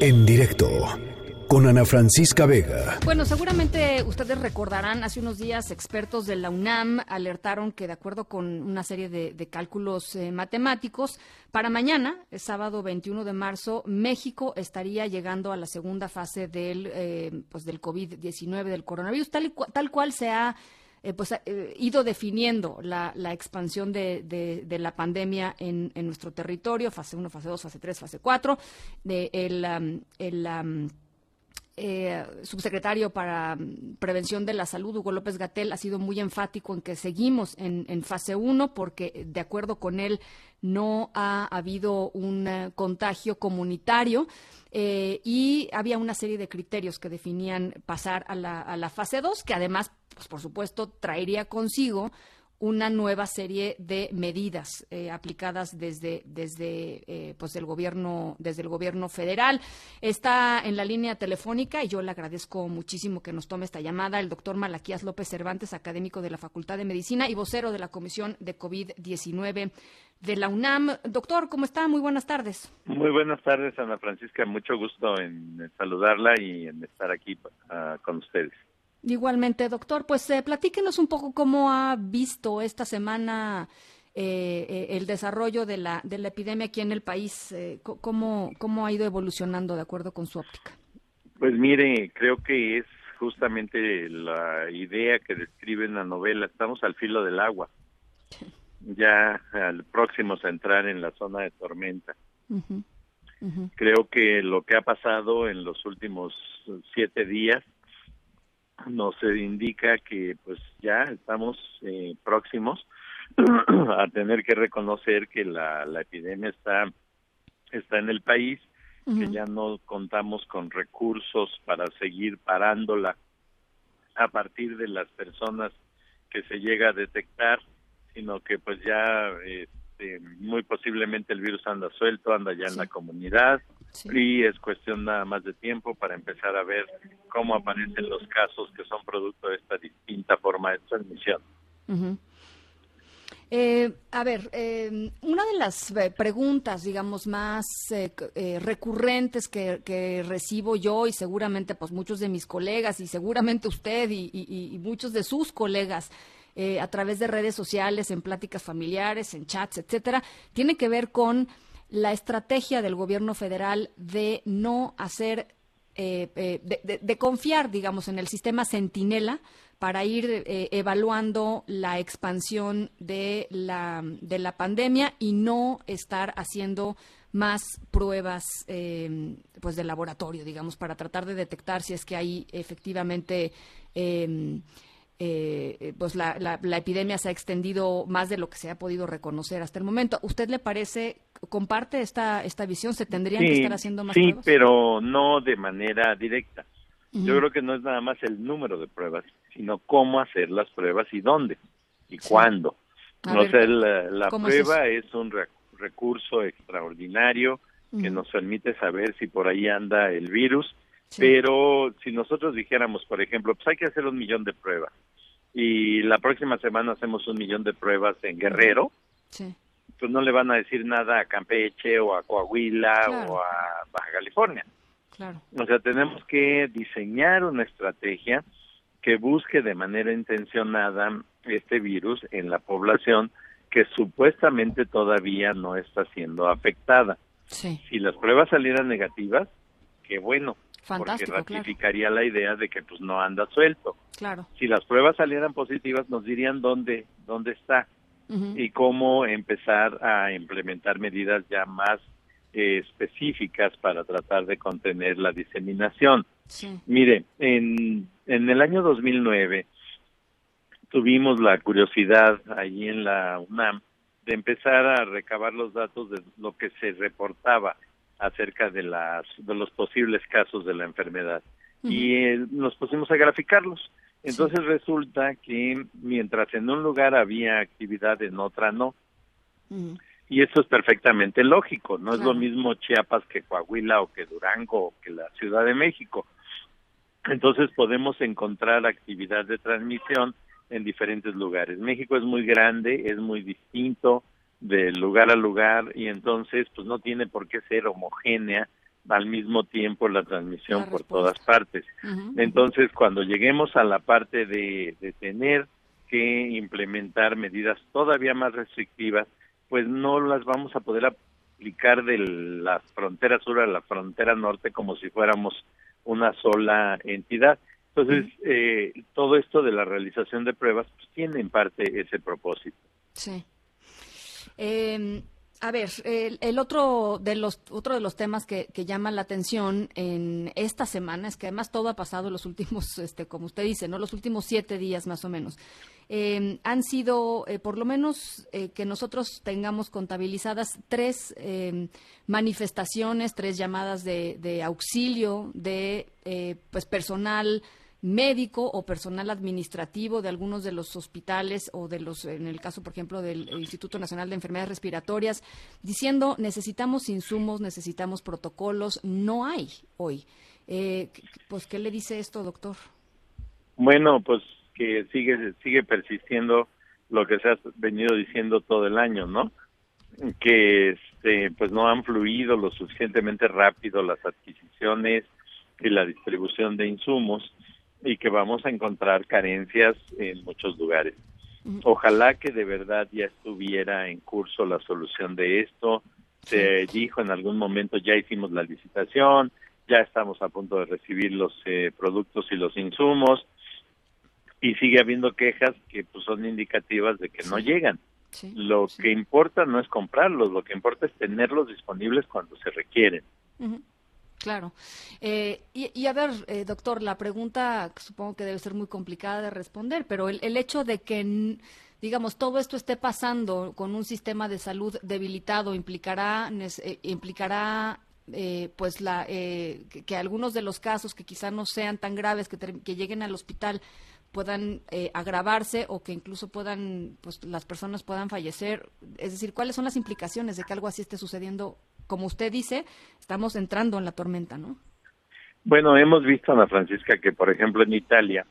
En directo con Ana Francisca Vega. Bueno, seguramente ustedes recordarán, hace unos días expertos de la UNAM alertaron que de acuerdo con una serie de, cálculos eh, matemáticos, para mañana, el sábado 21 de marzo, México estaría llegando a la segunda fase del, eh, pues del COVID-19, del coronavirus, tal, tal cual se ha eh, pues, eh, ido definiendo la, expansión de, la pandemia en, nuestro territorio, fase 1, fase 2, fase 3, fase 4. De el, el eh, subsecretario para Prevención de la Salud, Hugo López Gatel, ha sido muy enfático en que seguimos en, en fase 1 porque, de acuerdo con él, no ha habido un contagio comunitario. y había una serie de criterios que definían pasar a la, a la fase 2, que además pues por supuesto traería consigo una nueva serie de medidas eh, aplicadas desde desde eh, pues el gobierno desde el gobierno federal. Está en la línea telefónica y yo le agradezco muchísimo que nos tome esta llamada el doctor Malaquías López Cervantes académico de la Facultad de Medicina y vocero de la Comisión de COVID 19 de la UNAM. Doctor cómo está muy buenas tardes. Muy buenas tardes Ana Francisca. Mucho gusto en saludarla y en estar aquí uh, con ustedes Igualmente, doctor, pues eh, platíquenos un poco cómo ha visto esta semana eh, eh, el desarrollo de la, de la epidemia aquí en el país, eh, cómo, cómo ha ido evolucionando de acuerdo con su óptica. Pues mire, creo que es justamente la idea que describe en la novela, estamos al filo del agua, ya al próximos a entrar en la zona de tormenta. Creo que lo que ha pasado en los últimos siete días nos indica que pues ya estamos eh, próximos a tener que reconocer que la, la epidemia está está en el país que ya no contamos con recursos para seguir parándola. A partir de las personas que se llega a detectar sino que pues ya este, muy posiblemente el virus anda suelto anda ya en la comunidad y es cuestión nada más de tiempo para empezar a ver cómo aparecen los casos que son producto de esta distinta forma de transmisión. Eh, a ver, eh, una de las eh, preguntas, digamos, más recurrentes que, recibo yo y seguramente pues muchos de mis colegas y seguramente usted y muchos de sus colegas a través de redes sociales, en pláticas familiares, en chats, etcétera, tiene que ver con la estrategia del gobierno federal de no hacer, eh, eh, de, confiar, digamos, en el sistema Centinela para ir eh, evaluando la expansión de la, de la pandemia y no estar haciendo más pruebas pues de laboratorio, digamos, para tratar de detectar si es que hay efectivamente eh, pues la, la, epidemia se ha extendido más de lo que se ha podido reconocer hasta el momento. ¿Usted le parece, comparte esta, esta visión? ¿Se tendrían que estar haciendo más sí, pero no de manera directa. Yo creo que no es nada más el número de pruebas, sino cómo hacer las pruebas y dónde y cuándo. no sé, la, prueba es, un recurso extraordinario que nos permite saber si por ahí anda el virus pero si nosotros dijéramos, por ejemplo, pues hay que hacer un millón de pruebas y la próxima semana hacemos un millón de pruebas en Guerrero, pues no le van a decir nada a Campeche o a Coahuila o a Baja California. O sea, tenemos que diseñar una estrategia que busque de manera intencionada este virus en la población que supuestamente todavía no está siendo afectada. Si las pruebas salieran negativas, qué bueno, porque ratificaría la idea de que pues no anda suelto. Claro. Si las pruebas salieran positivas nos dirían dónde dónde está y cómo empezar a implementar medidas ya más eh, específicas para tratar de contener la diseminación. Mire, en en el año 2009 tuvimos la curiosidad allí en la UNAM de empezar a recabar los datos de lo que se reportaba acerca de las de los posibles casos de la enfermedad y eh, nos pusimos a graficarlos. Entonces resulta que mientras en un lugar había actividad, en otra no. Y eso es perfectamente lógico, no es lo mismo Chiapas que Coahuila o que Durango o que la Ciudad de México. Entonces podemos encontrar actividad de transmisión en diferentes lugares. México es muy grande, es muy distinto, de lugar a lugar y entonces pues no tiene por qué ser homogénea al mismo tiempo la transmisión por todas partes. Entonces, cuando lleguemos a la parte de, de tener que implementar medidas todavía más restrictivas, pues no las vamos a poder aplicar de la frontera sur a la frontera norte como si fuéramos una sola entidad. Entonces, eh, todo esto de la realización de pruebas pues, tiene en parte ese propósito. Sí. Eh, a ver, el, otro de los otro de los temas que, que llaman la atención en esta semana es que además todo ha pasado en los últimos, este, como usted dice, no, los últimos siete días más o menos. Eh, han sido, eh, por lo menos, eh, que nosotros tengamos contabilizadas tres manifestaciones, tres llamadas de, de auxilio de pues personal médico o personal administrativo de algunos de los hospitales o de los, en el caso, por ejemplo, del Instituto Nacional de Enfermedades Respiratorias, diciendo necesitamos insumos, necesitamos protocolos, no hay hoy. Eh, pues, ¿qué le dice esto, doctor? Bueno, pues que sigue sigue persistiendo lo que se ha venido diciendo todo el año, ¿no? Que este, pues no han fluido lo suficientemente rápido las adquisiciones y la distribución de insumos y que vamos a encontrar carencias en muchos lugares. Ojalá que de verdad ya estuviera en curso la solución de esto. Se dijo en algún momento ya hicimos la licitación, ya estamos a punto de recibir los eh, productos y los insumos y sigue habiendo quejas que pues son indicativas de que no llegan. lo que importa no es comprarlos, lo que importa es tenerlos disponibles cuando se requieren. Claro. Eh, y, a ver, eh, doctor, la pregunta supongo que debe ser muy complicada de responder, pero el, el hecho de que, digamos, todo esto esté pasando con un sistema de salud debilitado implicará, eh, implicará pues la, que, algunos de los casos que quizá no sean tan graves, que, que lleguen al hospital, puedan agravarse o que incluso puedan, pues las personas puedan fallecer. Es decir, ¿cuáles son las implicaciones de que algo así esté sucediendo como usted dice, estamos entrando en la tormenta, ¿no? Bueno, hemos visto, Ana Francisca, que por ejemplo en Italia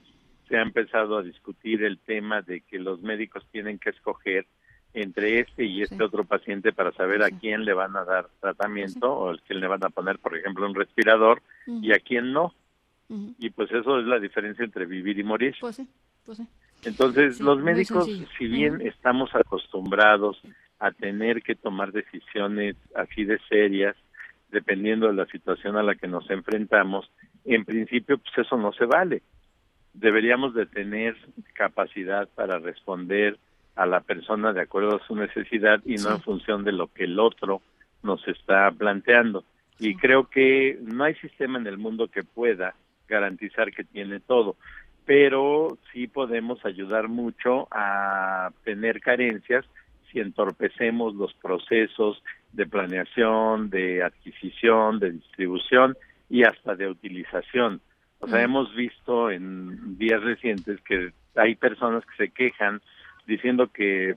se ha empezado a discutir el tema de que los médicos tienen que escoger entre este y este otro paciente para saber a quién le van a dar tratamiento o a quién le van a poner, por ejemplo, un respirador y a quién no. Y pues eso es la diferencia entre vivir y morir. Pues sí, pues sí. Entonces, los médicos, si bien estamos acostumbrados a tener que tomar decisiones así de serias, dependiendo de la situación a la que nos enfrentamos, en principio pues eso no se vale. Deberíamos de tener capacidad para responder a la persona de acuerdo a su necesidad y no en función de lo que el otro nos está planteando. Y creo que no hay sistema en el mundo que pueda garantizar que tiene todo, pero sí podemos ayudar mucho a tener carencias si entorpecemos los procesos de planeación, de adquisición, de distribución y hasta de utilización. O sea, hemos visto en días recientes que hay personas que se quejan diciendo que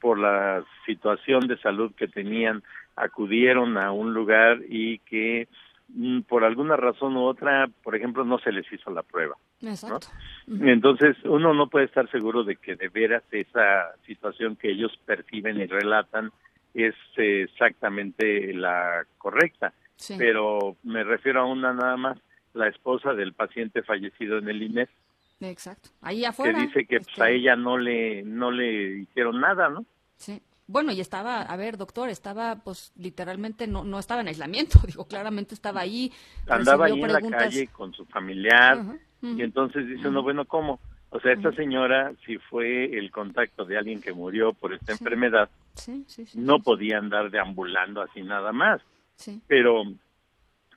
por la situación de salud que tenían acudieron a un lugar y que Mm, por alguna razón u otra, por ejemplo, no se les hizo la prueba. Exacto. Entonces, uno no puede estar seguro de que de veras esa situación que ellos perciben y relatan es exactamente la correcta. Pero me refiero a una nada más, la esposa del paciente fallecido en el INES. Exacto. Ahí afuera. Que dice que pues, a este ella no le, no le hicieron nada, ¿no? Sí. Bueno, y estaba, a ver, doctor, estaba, pues, literalmente no, no estaba en aislamiento, digo, claramente estaba ahí. Andaba ahí en la calle con su familiar, y entonces dice uno, bueno, ¿cómo? O sea, esta señora, si fue el contacto de alguien que murió por esta enfermedad, no podía andar deambulando así nada más. Pero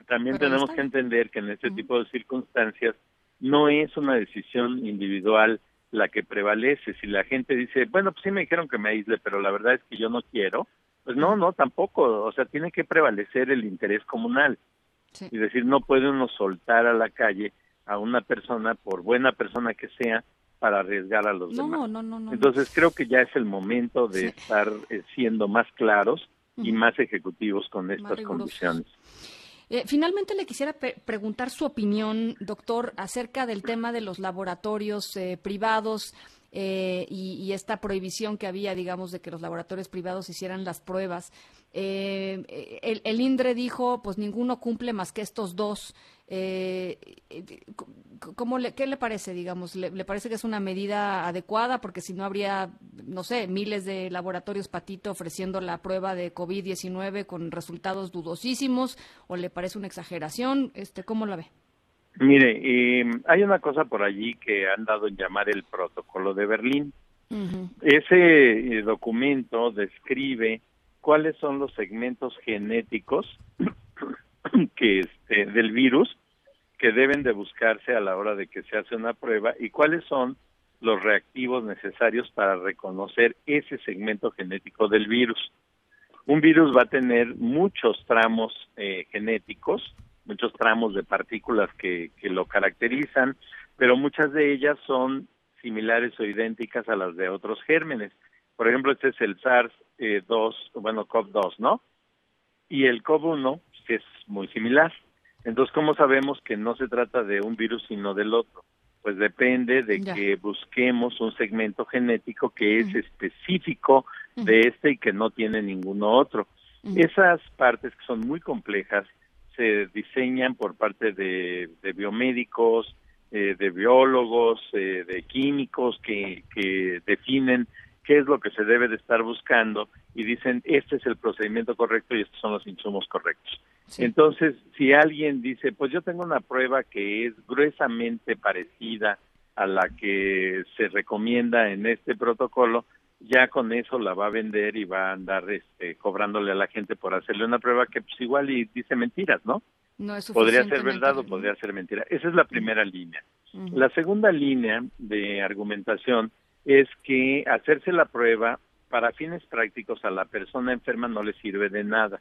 también tenemos que entender que en este tipo de circunstancias no es una decisión individual la que prevalece. Si la gente dice, bueno, pues sí me dijeron que me aísle, pero la verdad es que yo no quiero, pues no, no, tampoco. O sea, tiene que prevalecer el interés comunal. Y decir, no puede uno soltar a la calle a una persona, por buena persona que sea, para arriesgar a los demás. No, no, no, Entonces creo que ya es el momento de estar eh, siendo más claros y más ejecutivos con estas condiciones. Eh, finalmente le quisiera preguntar su opinión, doctor, acerca del tema de los laboratorios eh, privados. Eh, y, esta prohibición que había, digamos, de que los laboratorios privados hicieran las pruebas. Eh, el, el, INDRE dijo, pues ninguno cumple más que estos dos. Eh, ¿cómo le, ¿Qué le parece, digamos? ¿Le, parece que es una medida adecuada? Porque si no habría, no sé, miles de laboratorios patito ofreciendo la prueba de COVID-19 con resultados dudosísimos, ¿o le parece una exageración? Este, ¿Cómo la ve? Mire, eh, hay una cosa por allí que han dado en llamar el protocolo de Berlín. Ese eh, documento describe cuáles son los segmentos genéticos que este, del virus que deben de buscarse a la hora de que se hace una prueba y cuáles son los reactivos necesarios para reconocer ese segmento genético del virus. Un virus va a tener muchos tramos eh, genéticos muchos tramos de partículas que, que lo caracterizan, pero muchas de ellas son similares o idénticas a las de otros gérmenes. Por ejemplo, este es el SARS-2, bueno, CoV-2, ¿no? Y el CoV-1 es muy similar. Entonces, ¿cómo sabemos que no se trata de un virus sino del otro? Pues depende de que busquemos un segmento genético que es específico de este y que no tiene ninguno otro. Esas partes que son muy complejas se diseñan por parte de, biomédicos, eh, de biólogos, eh, de químicos que, que definen qué es lo que se debe de estar buscando y dicen este es el procedimiento correcto y estos son los insumos correctos. Entonces, si alguien dice, pues yo tengo una prueba que es gruesamente parecida a la que se recomienda en este protocolo, ya con eso la va a vender y va a andar este, cobrándole a la gente por hacerle una prueba que pues igual y dice mentiras, ¿no? No es podría ser verdad o podría ser mentira. Esa es la primera línea. La segunda línea de argumentación es que hacerse la prueba para fines prácticos a la persona enferma no le sirve de nada.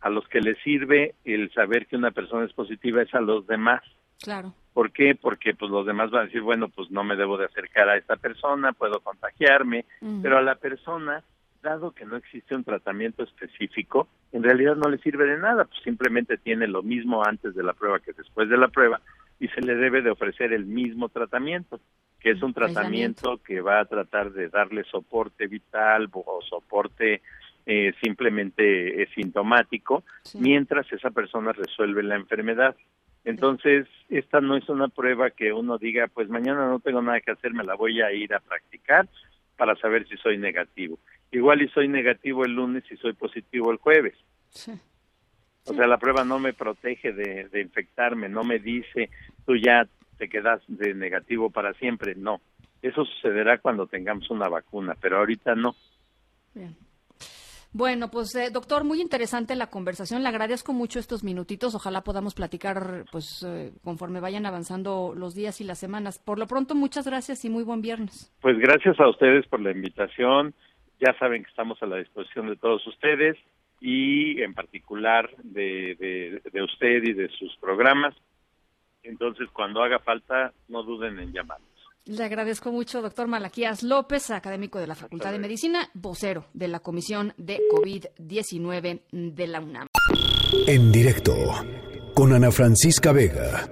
A los que le sirve el saber que una persona es positiva es a los demás. Claro. ¿Por qué? Porque pues los demás van a decir, bueno, pues no me debo de acercar a esta persona, puedo contagiarme, pero a la persona, dado que no existe un tratamiento específico, en realidad no le sirve de nada, pues simplemente tiene lo mismo antes de la prueba que después de la prueba y se le debe de ofrecer el mismo tratamiento, que es un tratamiento que va a tratar de darle soporte vital o soporte eh, simplemente sintomático, mientras esa persona resuelve la enfermedad. Entonces, esta no es una prueba que uno diga, pues mañana no tengo nada que hacer, me la voy a ir a practicar para saber si soy negativo. Igual y soy negativo el lunes y soy positivo el jueves. O sea, la prueba no me protege de, de infectarme, no me dice, tú ya te quedas de negativo para siempre. No, eso sucederá cuando tengamos una vacuna, pero ahorita no. Bien. Bueno, pues eh, doctor, muy interesante la conversación. Le agradezco mucho estos minutitos. Ojalá podamos platicar, pues, eh, conforme vayan avanzando los días y las semanas. Por lo pronto, muchas gracias y muy buen viernes. Pues gracias a ustedes por la invitación. Ya saben que estamos a la disposición de todos ustedes y en particular de, de usted y de sus programas. Entonces, cuando haga falta, no duden en llamar. Le agradezco mucho, doctor Malaquías López, académico de la Facultad de Medicina, vocero de la Comisión de COVID-19 de la UNAM. En directo, con Ana Francisca Vega.